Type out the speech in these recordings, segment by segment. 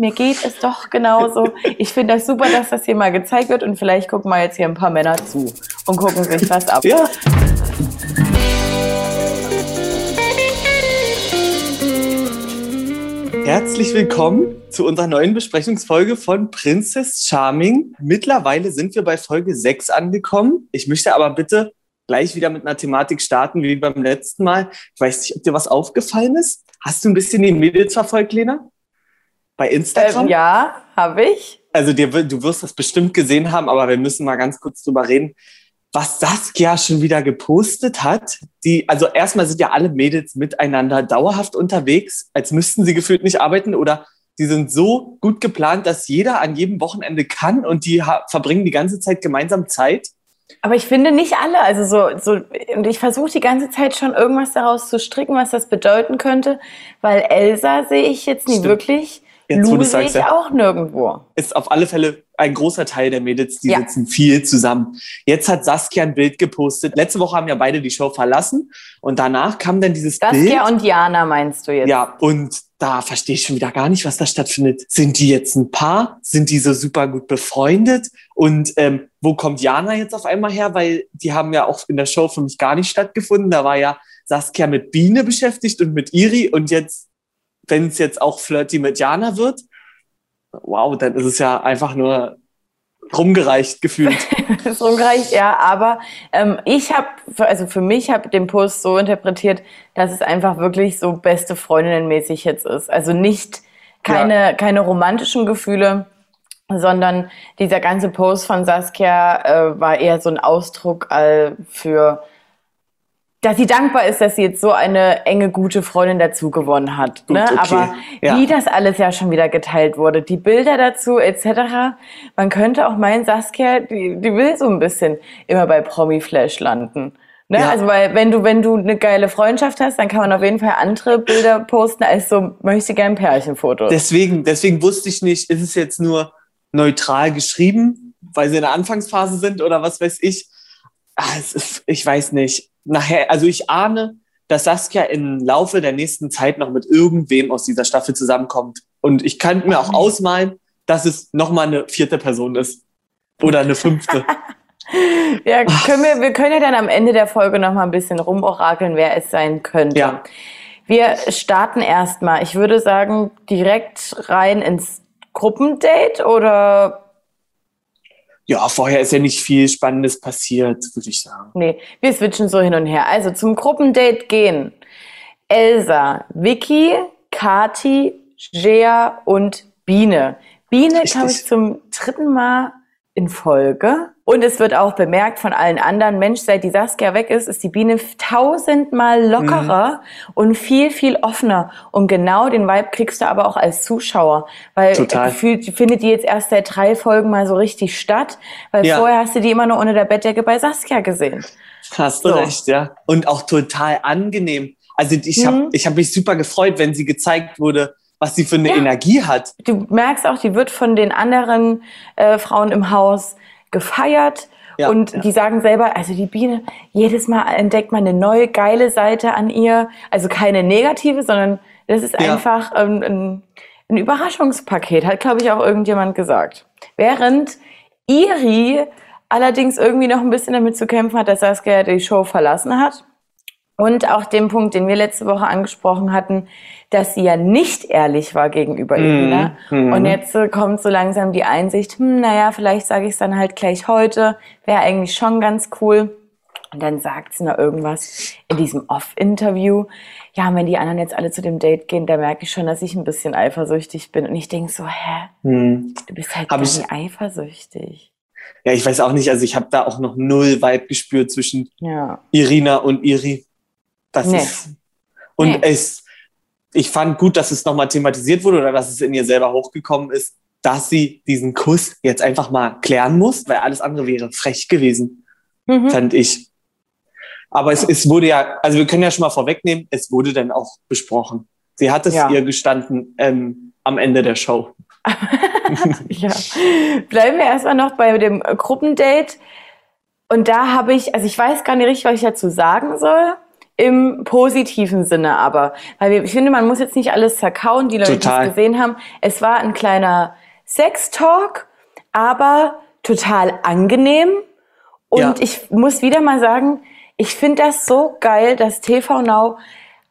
mir geht es doch genauso. Ich finde das super, dass das hier mal gezeigt wird und vielleicht gucken mal jetzt hier ein paar Männer zu und gucken sich was ab. Ja. Herzlich willkommen zu unserer neuen Besprechungsfolge von Princess Charming. Mittlerweile sind wir bei Folge 6 angekommen. Ich möchte aber bitte gleich wieder mit einer Thematik starten wie beim letzten Mal. Ich weiß nicht, ob dir was aufgefallen ist. Hast du ein bisschen die Mädels verfolgt, Lena? Bei Instagram? Ähm, ja, habe ich. Also dir, du wirst das bestimmt gesehen haben, aber wir müssen mal ganz kurz drüber reden, was Saskia schon wieder gepostet hat. Die, also erstmal sind ja alle Mädels miteinander dauerhaft unterwegs, als müssten sie gefühlt nicht arbeiten oder die sind so gut geplant, dass jeder an jedem Wochenende kann und die verbringen die ganze Zeit gemeinsam Zeit. Aber ich finde nicht alle, also so, so und ich versuche die ganze Zeit schon irgendwas daraus zu stricken, was das bedeuten könnte, weil Elsa sehe ich jetzt nie Stimmt. wirklich. Jetzt, Lu sehe ich ja, auch nirgendwo. Ist auf alle Fälle ein großer Teil der Mädels, die ja. sitzen viel zusammen. Jetzt hat Saskia ein Bild gepostet. Letzte Woche haben ja beide die Show verlassen und danach kam dann dieses Saskia Bild. Saskia und Jana meinst du jetzt? Ja, und da verstehe ich schon wieder gar nicht, was da stattfindet. Sind die jetzt ein Paar? Sind die so super gut befreundet? Und ähm, wo kommt Jana jetzt auf einmal her? Weil die haben ja auch in der Show für mich gar nicht stattgefunden. Da war ja Saskia mit Biene beschäftigt und mit Iri und jetzt wenn es jetzt auch flirty mit Jana wird, wow, dann ist es ja einfach nur rumgereicht gefühlt. ist rumgereicht, ja, aber ähm, ich habe, also für mich habe den Post so interpretiert, dass es einfach wirklich so beste Freundinnenmäßig jetzt ist. Also nicht keine, ja. keine romantischen Gefühle, sondern dieser ganze Post von Saskia äh, war eher so ein Ausdruck äh, für dass sie dankbar ist, dass sie jetzt so eine enge, gute Freundin dazu gewonnen hat. Gut, ne? okay. Aber ja. wie das alles ja schon wieder geteilt wurde, die Bilder dazu etc., man könnte auch meinen, Saskia, die, die will so ein bisschen immer bei Promi Flash landen. Ne? Ja. Also weil wenn du wenn du eine geile Freundschaft hast, dann kann man auf jeden Fall andere Bilder posten als so möchte gern Pärchenfotos. Deswegen deswegen wusste ich nicht, ist es jetzt nur neutral geschrieben, weil sie in der Anfangsphase sind oder was weiß ich. Ah, ist, ich weiß nicht nachher, also ich ahne, dass Saskia im Laufe der nächsten Zeit noch mit irgendwem aus dieser Staffel zusammenkommt. Und ich kann mir auch ausmalen, dass es nochmal eine vierte Person ist. Oder eine fünfte. ja, können wir, wir können ja dann am Ende der Folge nochmal ein bisschen rumorakeln, wer es sein könnte. Ja. Wir starten erstmal, ich würde sagen, direkt rein ins Gruppendate oder ja, vorher ist ja nicht viel Spannendes passiert, würde ich sagen. Nee, wir switchen so hin und her. Also zum Gruppendate gehen. Elsa, Vicky, Kati, Jea und Biene. Biene, glaube ich, zum dritten Mal in Folge. Und es wird auch bemerkt von allen anderen, Mensch, seit die Saskia weg ist, ist die Biene tausendmal lockerer mhm. und viel, viel offener. Und genau den Vibe kriegst du aber auch als Zuschauer. Weil Total. findet die jetzt erst seit drei Folgen mal so richtig statt. Weil ja. vorher hast du die immer nur unter der Bettdecke bei Saskia gesehen. Hast du so. recht, ja. Und auch total angenehm. Also ich mhm. habe ich hab mich super gefreut, wenn sie gezeigt wurde, was sie für eine ja. Energie hat. Du merkst auch, die wird von den anderen äh, Frauen im Haus gefeiert. Ja, und ja. die sagen selber, also die Biene, jedes Mal entdeckt man eine neue geile Seite an ihr. Also keine negative, sondern das ist ja. einfach ähm, ein, ein Überraschungspaket, hat, glaube ich, auch irgendjemand gesagt. Während Iri allerdings irgendwie noch ein bisschen damit zu kämpfen hat, dass Saskia die Show verlassen hat. Und auch den Punkt, den wir letzte Woche angesprochen hatten, dass sie ja nicht ehrlich war gegenüber mhm. Irina. Mhm. Und jetzt äh, kommt so langsam die Einsicht, hm, naja, vielleicht sage ich es dann halt gleich heute, wäre eigentlich schon ganz cool. Und dann sagt sie noch irgendwas in diesem Off-Interview. Ja, wenn die anderen jetzt alle zu dem Date gehen, da merke ich schon, dass ich ein bisschen eifersüchtig bin. Und ich denke so, hä? Hm. Du bist halt gar nicht eifersüchtig. Ja, ich weiß auch nicht, also ich habe da auch noch null Vibe gespürt zwischen ja. Irina und Iri. Das nee. ist. Und nee. es, ich fand gut, dass es nochmal thematisiert wurde oder dass es in ihr selber hochgekommen ist, dass sie diesen Kuss jetzt einfach mal klären muss, weil alles andere wäre frech gewesen, mhm. fand ich. Aber es, es wurde ja, also wir können ja schon mal vorwegnehmen, es wurde dann auch besprochen. Sie hat es ja. ihr gestanden ähm, am Ende der Show. ja. Bleiben wir erstmal noch bei dem Gruppendate. Und da habe ich, also ich weiß gar nicht richtig, was ich dazu sagen soll. Im positiven Sinne aber. Weil ich finde, man muss jetzt nicht alles zerkauen, die Leute, die es gesehen haben. Es war ein kleiner Sex-Talk, aber total angenehm. Und ja. ich muss wieder mal sagen, ich finde das so geil, dass TV Now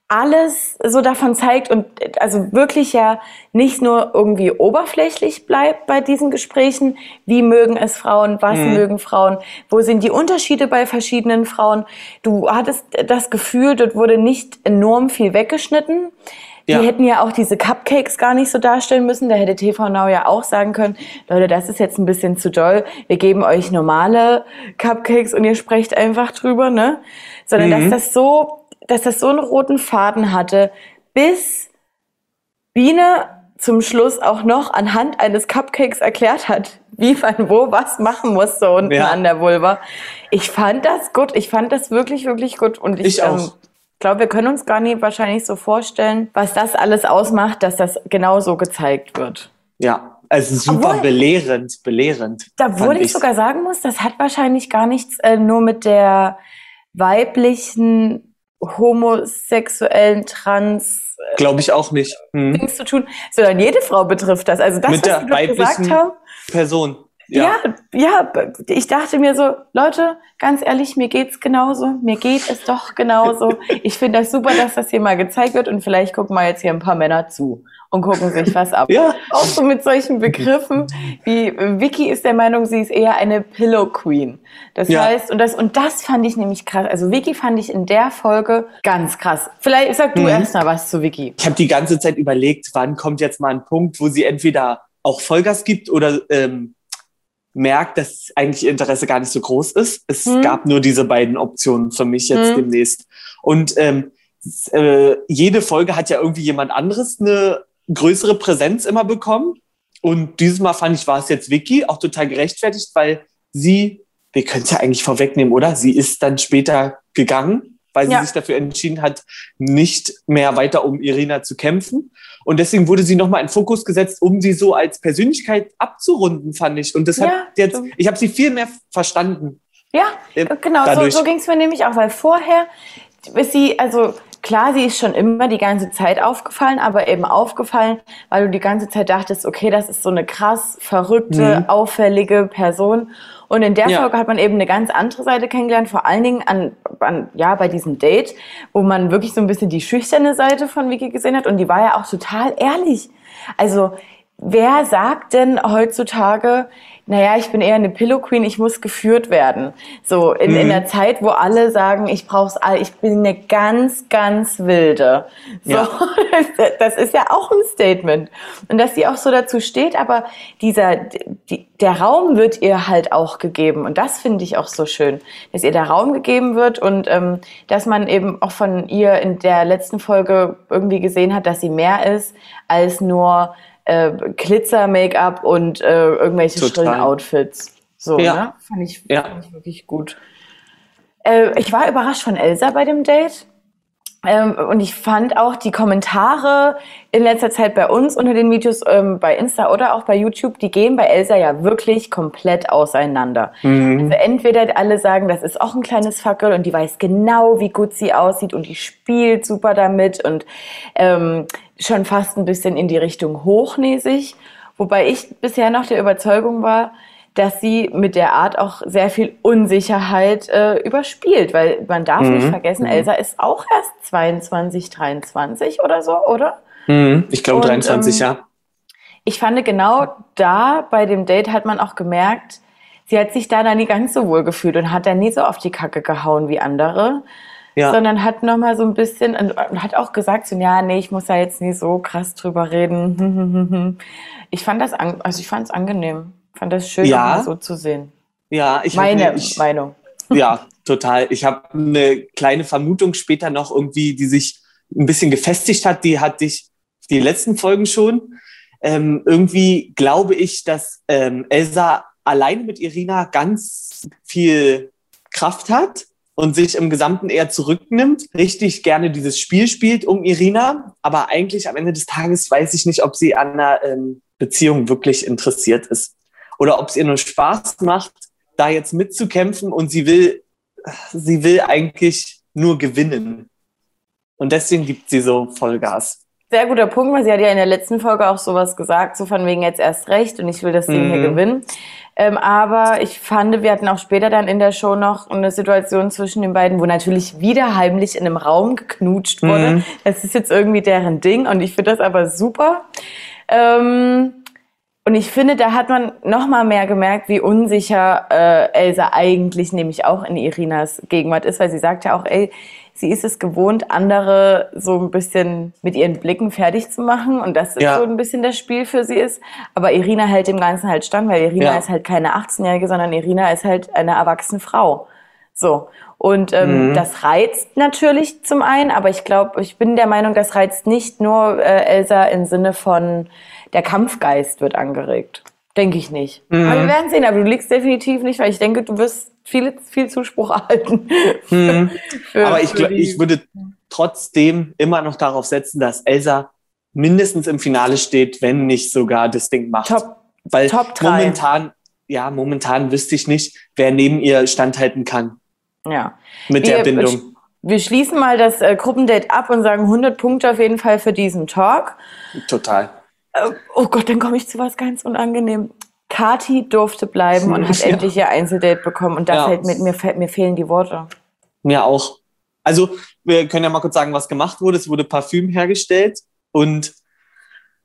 alles so davon zeigt und also wirklich ja nicht nur irgendwie oberflächlich bleibt bei diesen Gesprächen, wie mögen es Frauen, was mhm. mögen Frauen, wo sind die Unterschiede bei verschiedenen Frauen. Du hattest das Gefühl, dort wurde nicht enorm viel weggeschnitten. Die ja. hätten ja auch diese Cupcakes gar nicht so darstellen müssen. Da hätte TV Now ja auch sagen können, Leute, das ist jetzt ein bisschen zu doll. Wir geben euch normale Cupcakes und ihr sprecht einfach drüber, ne? Sondern mhm. dass das so dass das so einen roten Faden hatte, bis Biene zum Schluss auch noch anhand eines Cupcakes erklärt hat, wie man wo was machen muss so unten ja. an der Vulva. Ich fand das gut. Ich fand das wirklich, wirklich gut. Und ich, ich auch. Ähm, glaube, wir können uns gar nicht wahrscheinlich so vorstellen, was das alles ausmacht, dass das genau so gezeigt wird. Ja, also super Obwohl, belehrend, belehrend. Da wurde ich, ich sogar sagen muss, das hat wahrscheinlich gar nichts äh, nur mit der weiblichen homosexuellen, trans äh, Glaube ich auch nicht. Hm. Dings zu tun, sondern jede Frau betrifft das. Also das, Mit was der Sie gesagt haben. Person. Ja. ja, ja, ich dachte mir so, Leute, ganz ehrlich, mir geht's genauso. Mir geht es doch genauso. Ich finde das super, dass das hier mal gezeigt wird und vielleicht gucken mal jetzt hier ein paar Männer zu und gucken sich was ab. Ja. Auch so mit solchen Begriffen wie Vicky ist der Meinung, sie ist eher eine Pillow Queen. Das ja. heißt, und das, und das fand ich nämlich krass. Also Vicky fand ich in der Folge ganz krass. Vielleicht sag du mhm. erst mal was zu Vicky. Ich habe die ganze Zeit überlegt, wann kommt jetzt mal ein Punkt, wo sie entweder auch Vollgas gibt oder ähm, merkt, dass eigentlich ihr Interesse gar nicht so groß ist. Es mhm. gab nur diese beiden Optionen für mich jetzt mhm. demnächst. Und ähm, äh, jede Folge hat ja irgendwie jemand anderes eine größere Präsenz immer bekommen. Und dieses Mal fand ich, war es jetzt Vicky auch total gerechtfertigt, weil sie, wir können es ja eigentlich vorwegnehmen, oder? Sie ist dann später gegangen, weil sie ja. sich dafür entschieden hat, nicht mehr weiter um Irina zu kämpfen. Und deswegen wurde sie nochmal in Fokus gesetzt, um sie so als Persönlichkeit abzurunden, fand ich. Und deshalb ja, jetzt, ich habe sie viel mehr verstanden. Ja, äh, genau, dadurch. so, so ging es mir nämlich auch, weil vorher ist sie, also klar, sie ist schon immer die ganze Zeit aufgefallen, aber eben aufgefallen, weil du die ganze Zeit dachtest, okay, das ist so eine krass verrückte, mhm. auffällige Person. Und in der ja. Folge hat man eben eine ganz andere Seite kennengelernt, vor allen Dingen an, an, ja, bei diesem Date, wo man wirklich so ein bisschen die schüchterne Seite von Vicky gesehen hat. Und die war ja auch total ehrlich. Also, wer sagt denn heutzutage, naja, ich bin eher eine Pillow Queen, ich muss geführt werden. So in, mhm. in der Zeit, wo alle sagen, ich brauch's all, ich bin eine ganz, ganz wilde. So, ja. das ist ja auch ein Statement. Und dass sie auch so dazu steht, aber dieser, die, der Raum wird ihr halt auch gegeben. Und das finde ich auch so schön, dass ihr der Raum gegeben wird und ähm, dass man eben auch von ihr in der letzten Folge irgendwie gesehen hat, dass sie mehr ist als nur äh, Glitzer-Make-up und äh, irgendwelche Total. schrillen Outfits. So, ja. ne? Fand ich, ja. fand ich wirklich gut. Äh, ich war überrascht von Elsa bei dem Date. Ähm, und ich fand auch die Kommentare in letzter Zeit bei uns unter den Videos ähm, bei Insta oder auch bei YouTube, die gehen bei Elsa ja wirklich komplett auseinander. Mhm. Also entweder alle sagen, das ist auch ein kleines Fackel und die weiß genau, wie gut sie aussieht und die spielt super damit und ähm, schon fast ein bisschen in die Richtung hochnäsig. Wobei ich bisher noch der Überzeugung war, dass sie mit der Art auch sehr viel Unsicherheit äh, überspielt, weil man darf mhm. nicht vergessen, mhm. Elsa ist auch erst 22, 23 oder so, oder? Mhm. Ich glaube 23, ähm, ja. Ich fand genau da bei dem Date hat man auch gemerkt, sie hat sich da dann nie ganz so wohl gefühlt und hat dann nie so auf die Kacke gehauen wie andere. Ja. sondern hat noch mal so ein bisschen und hat auch gesagt so ja nee ich muss da jetzt nie so krass drüber reden ich fand das also ich fand es angenehm fand das schön, ja. so zu sehen. Ja, ich meine ne, ich, Meinung. Ja, total. Ich habe eine kleine Vermutung später noch irgendwie, die sich ein bisschen gefestigt hat. Die hatte ich die letzten Folgen schon. Ähm, irgendwie glaube ich, dass ähm, Elsa alleine mit Irina ganz viel Kraft hat und sich im Gesamten eher zurücknimmt, richtig gerne dieses Spiel spielt um Irina, aber eigentlich am Ende des Tages weiß ich nicht, ob sie an einer ähm, Beziehung wirklich interessiert ist oder ob es ihr nur Spaß macht, da jetzt mitzukämpfen und sie will, sie will eigentlich nur gewinnen. Und deswegen gibt sie so Vollgas. Sehr guter Punkt, weil sie hat ja in der letzten Folge auch sowas gesagt, so von wegen jetzt erst recht und ich will das Ding mhm. hier gewinnen. Ähm, aber ich fand, wir hatten auch später dann in der Show noch eine Situation zwischen den beiden, wo natürlich wieder heimlich in einem Raum geknutscht wurde. Mhm. Das ist jetzt irgendwie deren Ding und ich finde das aber super. Ähm, und ich finde, da hat man noch mal mehr gemerkt, wie unsicher äh, Elsa eigentlich nämlich auch in Irinas Gegenwart ist, weil sie sagt ja auch, ey, sie ist es gewohnt, andere so ein bisschen mit ihren Blicken fertig zu machen und das ja. so ein bisschen das Spiel für sie ist. Aber Irina hält dem Ganzen halt stand, weil Irina ja. ist halt keine 18-Jährige, sondern Irina ist halt eine erwachsene Frau. So. Und ähm, mhm. das reizt natürlich zum einen, aber ich glaube, ich bin der Meinung, das reizt nicht nur äh, Elsa im Sinne von der Kampfgeist wird angeregt. Denke ich nicht. Mhm. Aber wir werden sehen, aber du liegst definitiv nicht, weil ich denke, du wirst viel, viel Zuspruch erhalten. Mhm. für, aber ich, ich würde trotzdem immer noch darauf setzen, dass Elsa mindestens im Finale steht, wenn nicht sogar das Ding macht. Top, weil Top momentan, ja, momentan wüsste ich nicht, wer neben ihr standhalten kann. Ja. Mit wir, der Bindung. Wir schließen mal das äh, Gruppendate ab und sagen 100 Punkte auf jeden Fall für diesen Talk. Total. Äh, oh Gott, dann komme ich zu was ganz unangenehm. Kati durfte bleiben und hat ja. endlich ihr Einzeldate bekommen. Und da ja. fällt mir, mir, mir fehlen die Worte. Mir auch. Also, wir können ja mal kurz sagen, was gemacht wurde. Es wurde Parfüm hergestellt und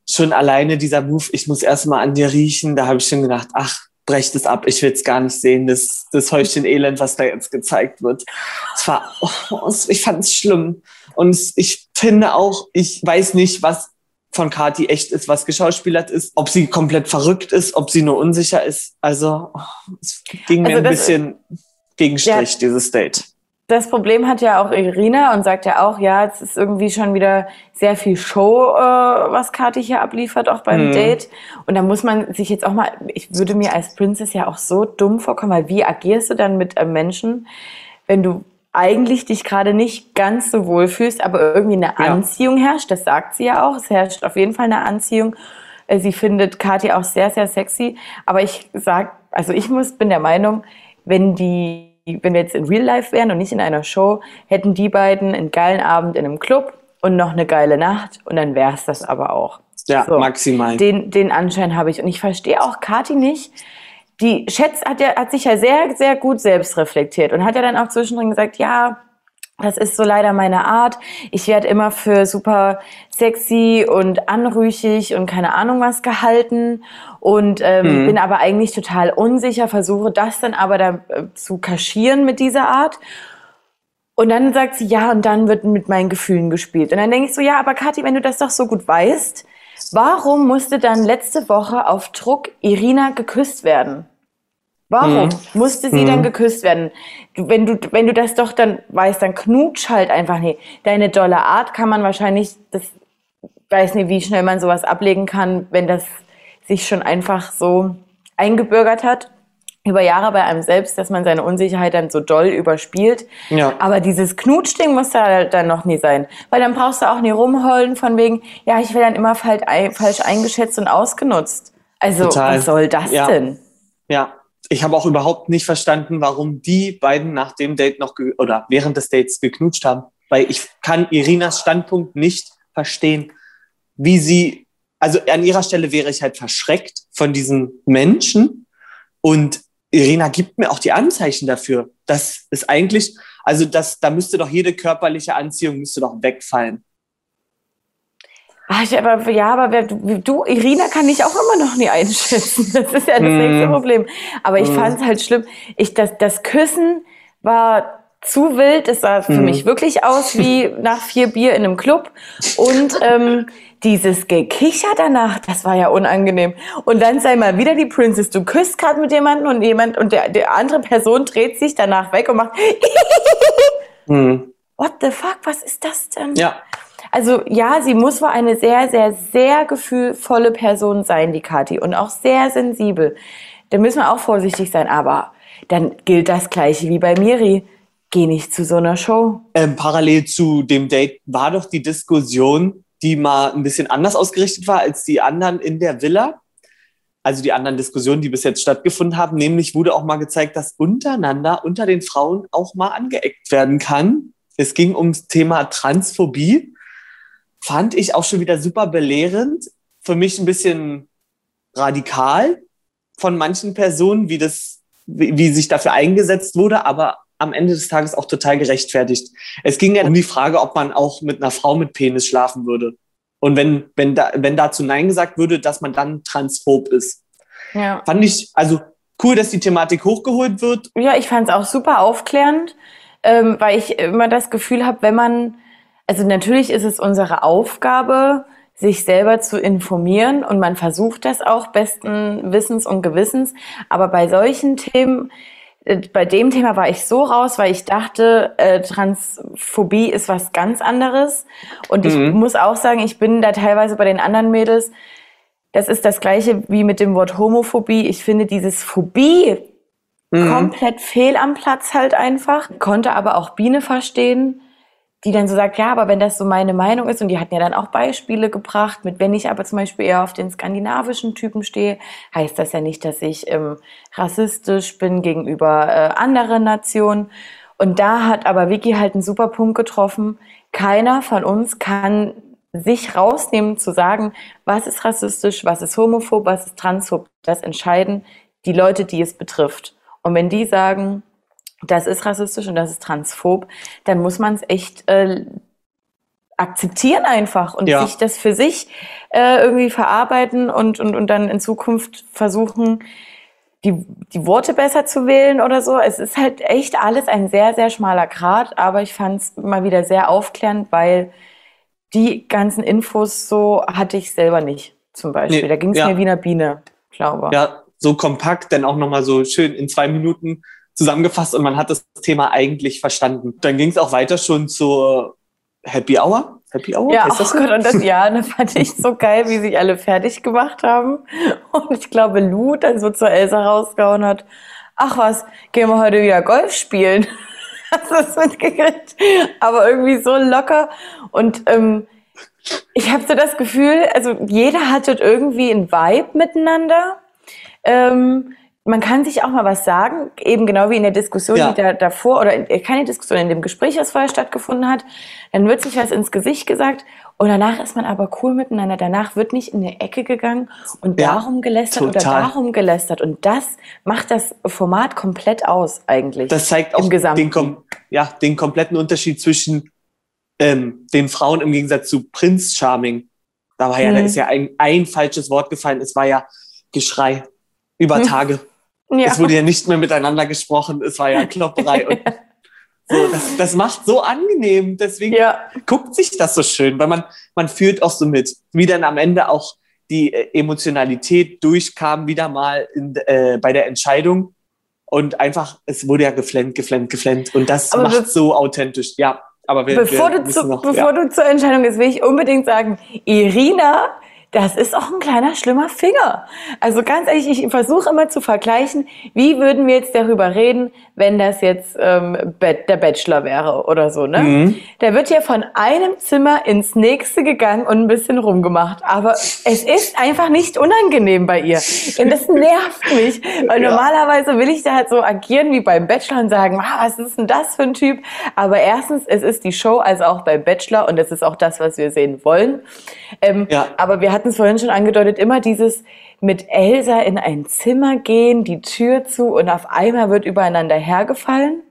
schon alleine dieser Move, ich muss erstmal an dir riechen, da habe ich schon gedacht, ach, brecht es ab, ich will es gar nicht sehen, das, das Häuschen Elend, was da jetzt gezeigt wird. Es war, oh, ich fand es schlimm. Und ich finde auch, ich weiß nicht, was von Kati echt ist, was geschauspielert ist, ob sie komplett verrückt ist, ob sie nur unsicher ist. Also es ging mir also ein bisschen gegen Strich, ja, dieses Date. Das Problem hat ja auch Irina und sagt ja auch, ja, es ist irgendwie schon wieder sehr viel Show, äh, was Kati hier abliefert, auch beim mhm. Date. Und da muss man sich jetzt auch mal, ich würde mir als Princess ja auch so dumm vorkommen, weil wie agierst du dann mit einem Menschen, wenn du eigentlich dich gerade nicht ganz so wohl fühlst, aber irgendwie eine ja. Anziehung herrscht. Das sagt sie ja auch. Es herrscht auf jeden Fall eine Anziehung. Äh, sie findet Kathi auch sehr, sehr sexy. Aber ich sag, also ich muss, bin der Meinung, wenn die, wenn wir jetzt in Real Life wären und nicht in einer Show, hätten die beiden einen geilen Abend in einem Club und noch eine geile Nacht und dann wäre es das aber auch. Ja, so, maximal. Den, den Anschein habe ich. Und ich verstehe auch Kathi nicht, die Schätz hat, ja, hat sich ja sehr, sehr gut selbst reflektiert und hat ja dann auch zwischendrin gesagt, ja, das ist so leider meine Art. Ich werde immer für super sexy und anrüchig und keine Ahnung was gehalten und ähm, mhm. bin aber eigentlich total unsicher, versuche das dann aber da äh, zu kaschieren mit dieser Art. Und dann sagt sie, ja, und dann wird mit meinen Gefühlen gespielt. Und dann denke ich so, ja, aber Kathi, wenn du das doch so gut weißt, Warum musste dann letzte Woche auf Druck Irina geküsst werden? Warum mhm. musste sie mhm. dann geküsst werden? Du, wenn du, wenn du das doch dann weißt, dann knutsch halt einfach nee. Deine dolle Art kann man wahrscheinlich, das weiß nicht, wie schnell man sowas ablegen kann, wenn das sich schon einfach so eingebürgert hat über Jahre bei einem selbst, dass man seine Unsicherheit dann so doll überspielt. Ja. Aber dieses Knutschding muss da dann noch nie sein. Weil dann brauchst du auch nie rumheulen von wegen, ja, ich werde dann immer falsch, falsch eingeschätzt und ausgenutzt. Also, Total. was soll das ja. denn? Ja, ich habe auch überhaupt nicht verstanden, warum die beiden nach dem Date noch oder während des Dates geknutscht haben. Weil ich kann Irinas Standpunkt nicht verstehen, wie sie, also an ihrer Stelle wäre ich halt verschreckt von diesen Menschen und Irina gibt mir auch die Anzeichen dafür. Das ist eigentlich, also das, da müsste doch jede körperliche Anziehung müsste doch wegfallen. Ach, aber, ja, aber du, du, Irina kann ich auch immer noch nie einschätzen. Das ist ja das mm. nächste Problem. Aber ich mm. fand es halt schlimm. Ich, das, das Küssen war zu wild. Es sah für mm. mich wirklich aus wie nach vier Bier in einem Club. Und ähm, dieses Gekicher danach, das war ja unangenehm. Und dann sei mal wieder die Princess, du küsst gerade mit jemandem und jemand und der, der andere Person dreht sich danach weg und macht hm. What the fuck, was ist das denn? Ja. Also ja, sie muss wohl eine sehr, sehr, sehr gefühlvolle Person sein, die Kathi, und auch sehr sensibel. Da müssen wir auch vorsichtig sein, aber dann gilt das Gleiche wie bei Miri. Geh nicht zu so einer Show. Ähm, parallel zu dem Date war doch die Diskussion, die mal ein bisschen anders ausgerichtet war als die anderen in der Villa. Also die anderen Diskussionen, die bis jetzt stattgefunden haben. Nämlich wurde auch mal gezeigt, dass untereinander, unter den Frauen auch mal angeeckt werden kann. es ging ums Thema Transphobie. Fand ich auch schon wieder super belehrend. Für mich ein bisschen radikal von manchen Personen, wie das, wie, wie sich dafür eingesetzt wurde, aber am Ende des Tages auch total gerechtfertigt. Es ging ja um die Frage, ob man auch mit einer Frau mit Penis schlafen würde. Und wenn, wenn, da, wenn dazu Nein gesagt würde, dass man dann transphob ist. Ja. Fand ich, also cool, dass die Thematik hochgeholt wird. Ja, ich fand es auch super aufklärend, ähm, weil ich immer das Gefühl habe, wenn man, also natürlich ist es unsere Aufgabe, sich selber zu informieren und man versucht das auch besten Wissens und Gewissens. Aber bei solchen Themen, bei dem Thema war ich so raus, weil ich dachte, äh, Transphobie ist was ganz anderes. Und ich mhm. muss auch sagen, ich bin da teilweise bei den anderen Mädels das ist das gleiche wie mit dem Wort Homophobie. Ich finde dieses Phobie mhm. komplett fehl am Platz halt einfach. Konnte aber auch Biene verstehen, die dann so sagt, ja, aber wenn das so meine Meinung ist, und die hatten ja dann auch Beispiele gebracht, mit wenn ich aber zum Beispiel eher auf den skandinavischen Typen stehe, heißt das ja nicht, dass ich ähm, rassistisch bin gegenüber äh, anderen Nationen. Und da hat aber Vicky halt einen super Punkt getroffen. Keiner von uns kann sich rausnehmen zu sagen, was ist rassistisch, was ist homophob, was ist transphob. Das entscheiden die Leute, die es betrifft. Und wenn die sagen, das ist rassistisch und das ist transphob, dann muss man es echt äh, akzeptieren einfach und ja. sich das für sich äh, irgendwie verarbeiten und, und, und dann in Zukunft versuchen, die, die Worte besser zu wählen oder so. Es ist halt echt alles ein sehr, sehr schmaler Grad, aber ich fand es mal wieder sehr aufklärend, weil die ganzen Infos so hatte ich selber nicht, zum Beispiel. Nee, da ging es ja. mir wie eine Biene, glaube ich. Ja, so kompakt, dann auch nochmal so schön in zwei Minuten zusammengefasst und man hat das Thema eigentlich verstanden. Dann ging es auch weiter schon zur Happy Hour. Happy Hour? Ja, heißt das oh Gott, und das ja, das fand ich so geil, wie sich alle fertig gemacht haben. Und ich glaube, Lou dann so zur Elsa rausgehauen hat. Ach was, gehen wir heute wieder Golf spielen hast das mitgekriegt. Aber irgendwie so locker. Und ähm, ich habe so das Gefühl, also jeder hat dort irgendwie einen Vibe miteinander. Ähm, man kann sich auch mal was sagen, eben genau wie in der Diskussion, ja. die da davor, oder keine Diskussion, in dem Gespräch, das vorher stattgefunden hat, dann wird sich was ins Gesicht gesagt und danach ist man aber cool miteinander. Danach wird nicht in eine Ecke gegangen und ja, darum gelästert total. oder darum gelästert. Und das macht das Format komplett aus, eigentlich. Das zeigt auch den, kom ja, den kompletten Unterschied zwischen ähm, den Frauen im Gegensatz zu Prinz Charming. Da war ja, mhm. da ist ja ein, ein falsches Wort gefallen. Es war ja Geschrei über Tage. Ja. Es wurde ja nicht mehr miteinander gesprochen. Es war ja Klopperei. und so, das, das macht so angenehm. Deswegen ja. guckt sich das so schön, weil man, man fühlt auch so mit, wie dann am Ende auch die äh, Emotionalität durchkam, wieder mal in, äh, bei der Entscheidung. Und einfach, es wurde ja geflennt, geflennt, geflennt. Und das aber macht so authentisch. Ja, aber wir, bevor, wir du, zu, noch, bevor ja. du zur Entscheidung gehst, will ich unbedingt sagen, Irina das ist auch ein kleiner schlimmer Finger. Also ganz ehrlich, ich versuche immer zu vergleichen, wie würden wir jetzt darüber reden, wenn das jetzt ähm, der Bachelor wäre oder so. Ne? Mhm. Der wird ja von einem Zimmer ins nächste gegangen und ein bisschen rumgemacht. Aber es ist einfach nicht unangenehm bei ihr. Und das nervt mich. Weil ja. normalerweise will ich da halt so agieren wie beim Bachelor und sagen, ah, was ist denn das für ein Typ? Aber erstens, es ist die Show, also auch beim Bachelor und es ist auch das, was wir sehen wollen. Ähm, ja. Aber wir hatten es vorhin schon angedeutet, immer dieses mit Elsa in ein Zimmer gehen, die Tür zu und auf einmal wird übereinander hergefallen.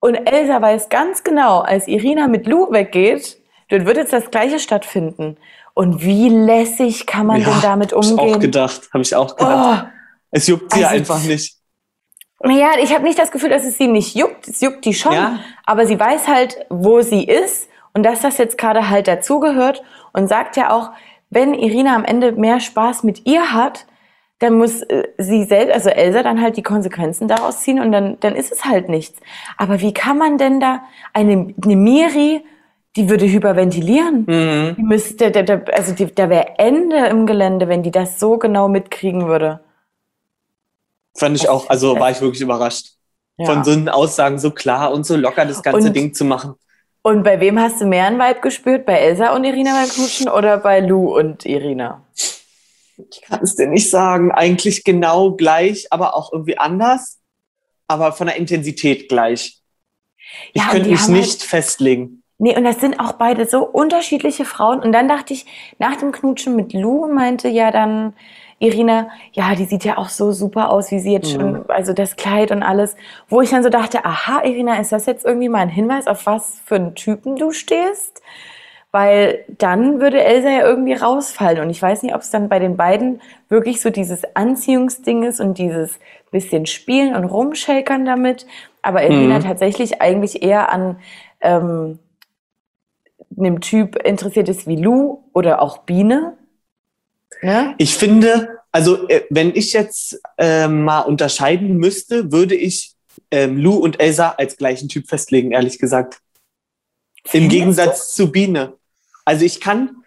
Und Elsa weiß ganz genau, als Irina mit Lou weggeht, dort wird jetzt das Gleiche stattfinden. Und wie lässig kann man ja, denn damit umgehen? Hab ich auch gedacht, habe ich auch gedacht. Oh, es juckt sie also, einfach nicht. Naja, ich habe nicht das Gefühl, dass es sie nicht juckt. Es juckt die schon. Ja. Aber sie weiß halt, wo sie ist und dass das jetzt gerade halt dazugehört und sagt ja auch, wenn Irina am Ende mehr Spaß mit ihr hat, dann muss äh, sie selbst, also Elsa, dann halt die Konsequenzen daraus ziehen und dann, dann ist es halt nichts. Aber wie kann man denn da eine, eine Miri, die würde hyperventilieren? Mhm. Die müsste, da, da, also die, da wäre Ende im Gelände, wenn die das so genau mitkriegen würde. Fand ich auch, also war ich wirklich überrascht. Ja. Von so einen Aussagen so klar und so locker das ganze und, Ding zu machen. Und bei wem hast du mehr einen Vibe gespürt? Bei Elsa und Irina beim Knutschen oder bei Lou und Irina? Ich kann es dir nicht sagen. Eigentlich genau gleich, aber auch irgendwie anders. Aber von der Intensität gleich. Ich ja, könnte mich nicht halt, festlegen. Nee, und das sind auch beide so unterschiedliche Frauen. Und dann dachte ich, nach dem Knutschen mit Lou meinte ja dann Irina, ja, die sieht ja auch so super aus, wie sie jetzt mhm. schon, also das Kleid und alles. Wo ich dann so dachte, aha, Irina, ist das jetzt irgendwie mal ein Hinweis, auf was für einen Typen du stehst? Weil dann würde Elsa ja irgendwie rausfallen. Und ich weiß nicht, ob es dann bei den beiden wirklich so dieses Anziehungsding ist und dieses bisschen Spielen und Rumschäkern damit. Aber Irina mhm. tatsächlich eigentlich eher an ähm, einem Typ interessiert ist wie Lou oder auch Biene. Ne? Ich finde, also äh, wenn ich jetzt äh, mal unterscheiden müsste, würde ich ähm, Lou und Elsa als gleichen Typ festlegen, ehrlich gesagt. Im Gegensatz zu Biene. Also ich kann,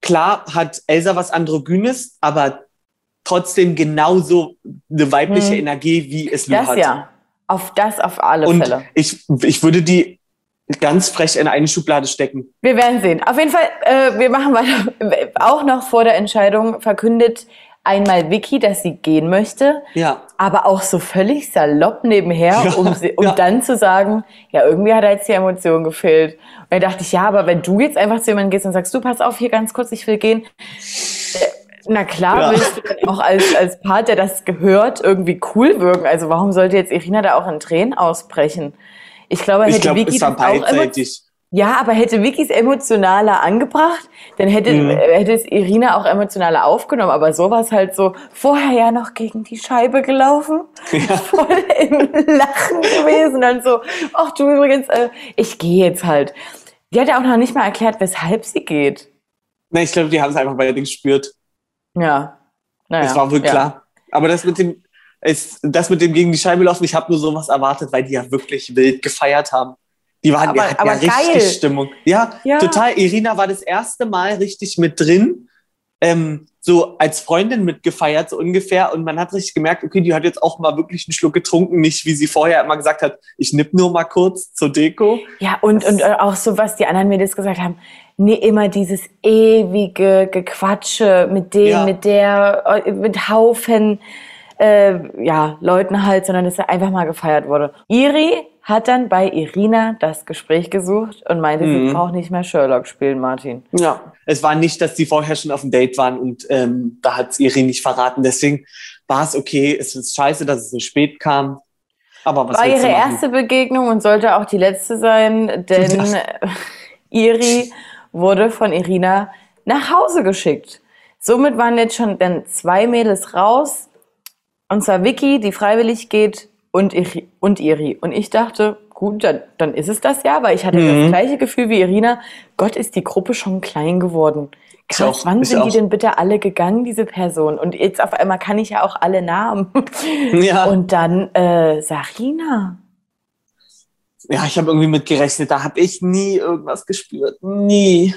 klar hat Elsa was Androgynes, aber trotzdem genauso eine weibliche hm. Energie, wie es Lou das hat. Ja, auf das auf alle und Fälle. Ich, ich würde die ganz frech in eine Schublade stecken. Wir werden sehen. Auf jeden Fall, äh, wir machen weiter. Auch noch vor der Entscheidung verkündet einmal Vicky, dass sie gehen möchte. Ja. Aber auch so völlig salopp nebenher, ja, um, sie, um ja. dann zu sagen, ja, irgendwie hat er jetzt die Emotion gefehlt. Und dann dachte ich, ja, aber wenn du jetzt einfach zu jemandem gehst und sagst, du pass auf, hier ganz kurz, ich will gehen. Äh, na klar, ja. willst du dann auch als, als Part, der das gehört, irgendwie cool wirken. Also warum sollte jetzt Irina da auch in Tränen ausbrechen? Ich glaube, hätte ich glaub, Vicky es war beidseitig. Ja, aber hätte Vickys emotionaler angebracht, dann hätte, mhm. hätte es Irina auch emotionaler aufgenommen. Aber so war es halt so, vorher ja noch gegen die Scheibe gelaufen, ja. voll im Lachen gewesen. Dann so, ach du übrigens, äh, ich gehe jetzt halt. Die hat ja auch noch nicht mal erklärt, weshalb sie geht. Na, ich glaube, die haben es einfach beide gespürt. Ja. Naja. Das war wohl ja. klar. Aber das mit dem, ist das mit dem gegen die Scheibe laufen, ich habe nur sowas erwartet, weil die ja wirklich wild gefeiert haben. Die waren aber, ja, aber ja richtig. Stimmung. Ja, ja, total. Irina war das erste Mal richtig mit drin, ähm, so als Freundin mitgefeiert, so ungefähr. Und man hat richtig gemerkt, okay, die hat jetzt auch mal wirklich einen Schluck getrunken, nicht wie sie vorher immer gesagt hat, ich nipp nur mal kurz zur Deko. Ja, und, und auch so, was die anderen Mädels gesagt haben, nee, immer dieses ewige Gequatsche mit dem, ja. mit der, äh, mit Haufen äh, ja, Leuten halt, sondern dass er einfach mal gefeiert wurde. Iri hat dann bei Irina das Gespräch gesucht und meinte, mhm. sie braucht nicht mehr Sherlock spielen, Martin. Ja, es war nicht, dass die vorher schon auf dem Date waren und ähm, da hat Iri nicht verraten. Deswegen war es okay. Es ist scheiße, dass es so spät kam. Aber was war ihre erste Begegnung und sollte auch die letzte sein, denn ja. Iri wurde von Irina nach Hause geschickt. Somit waren jetzt schon dann zwei Mädels raus und zwar Vicky, die freiwillig geht, und, Iri, und Iri. Und ich dachte, gut, dann, dann ist es das ja, weil ich hatte mhm. das gleiche Gefühl wie Irina. Gott, ist die Gruppe schon klein geworden. Krass, wann sind die denn bitte alle gegangen, diese Person? Und jetzt auf einmal kann ich ja auch alle Namen. Ja. Und dann äh, Sarina. Ja, ich habe irgendwie mit gerechnet. Da habe ich nie irgendwas gespürt. Nie.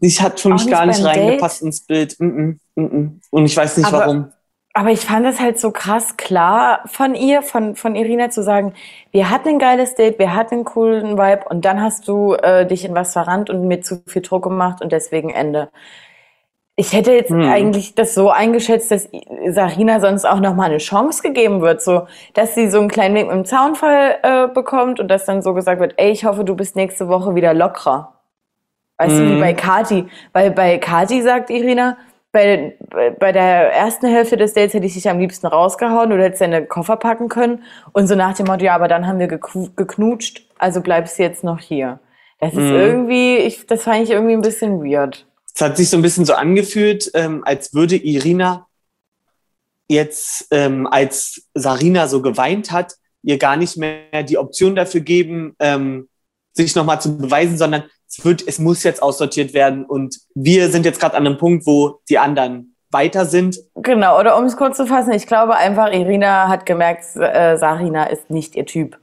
Ich hat für mich gar nicht reingepasst Date? ins Bild. Mm -mm, mm Und ich weiß nicht Aber warum. Aber ich fand es halt so krass klar von ihr, von, von Irina zu sagen, wir hatten ein geiles Date, wir hatten einen coolen Vibe und dann hast du äh, dich in was verrannt und mir zu viel Druck gemacht und deswegen Ende. Ich hätte jetzt hm. eigentlich das so eingeschätzt, dass Sarina sonst auch nochmal eine Chance gegeben wird, so, dass sie so einen kleinen Weg mit dem Zaunfall äh, bekommt und dass dann so gesagt wird, ey, ich hoffe, du bist nächste Woche wieder lockerer. Weißt hm. du, wie hm. bei Kati. Weil bei Kati sagt Irina, bei, bei der ersten Hälfte des Dates hätte ich dich am liebsten rausgehauen oder hättest deine Koffer packen können. Und so nach dem Motto, ja, aber dann haben wir geknutscht, also bleibst du jetzt noch hier. Das ist mhm. irgendwie, ich, das fand ich irgendwie ein bisschen weird. Es hat sich so ein bisschen so angefühlt, ähm, als würde Irina jetzt, ähm, als Sarina so geweint hat, ihr gar nicht mehr die Option dafür geben, ähm, sich nochmal zu beweisen, sondern es wird, es muss jetzt aussortiert werden und wir sind jetzt gerade an einem Punkt, wo die anderen weiter sind. Genau, oder um es kurz zu fassen, ich glaube einfach, Irina hat gemerkt, äh, Sarina ist nicht ihr Typ.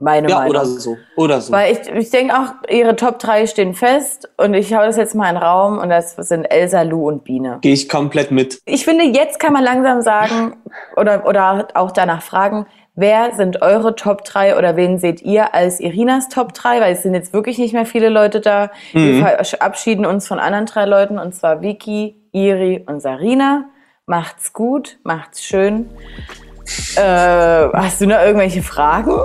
Meine ja, Meinung. Oder so. Oder so. Weil ich, ich denke auch, ihre Top 3 stehen fest und ich hau das jetzt mal in den Raum und das sind Elsa, Lou und Biene. Gehe ich komplett mit. Ich finde, jetzt kann man langsam sagen oder, oder auch danach fragen, Wer sind eure Top 3 oder wen seht ihr als Irinas Top 3? Weil es sind jetzt wirklich nicht mehr viele Leute da. Mhm. Wir verabschieden uns von anderen drei Leuten und zwar Vicky, Iri und Sarina. Macht's gut, macht's schön. Äh, hast du noch irgendwelche Fragen?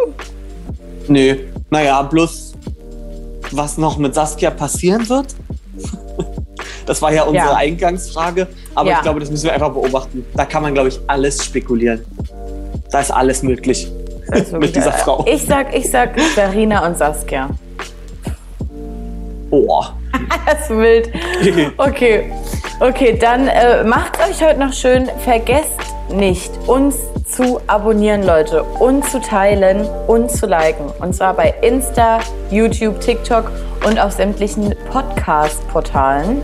Nö. Naja, bloß was noch mit Saskia passieren wird. Das war ja unsere ja. Eingangsfrage. Aber ja. ich glaube, das müssen wir einfach beobachten. Da kann man, glaube ich, alles spekulieren. Da ist alles möglich ist mit dieser Frau. Ich sag, ich sag Sarina und Saskia. Boah. das ist wild. Okay. Okay, dann äh, macht euch heute noch schön. Vergesst nicht, uns zu abonnieren, Leute, und zu teilen und zu liken. Und zwar bei Insta, YouTube, TikTok und auf sämtlichen Podcast-Portalen.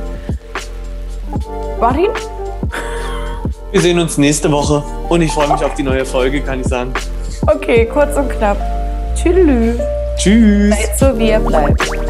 Martin? Wir sehen uns nächste Woche und ich freue mich auf die neue Folge, kann ich sagen. Okay, kurz und knapp. Tschüss. Tschüss. Seid so wie ihr bleibt.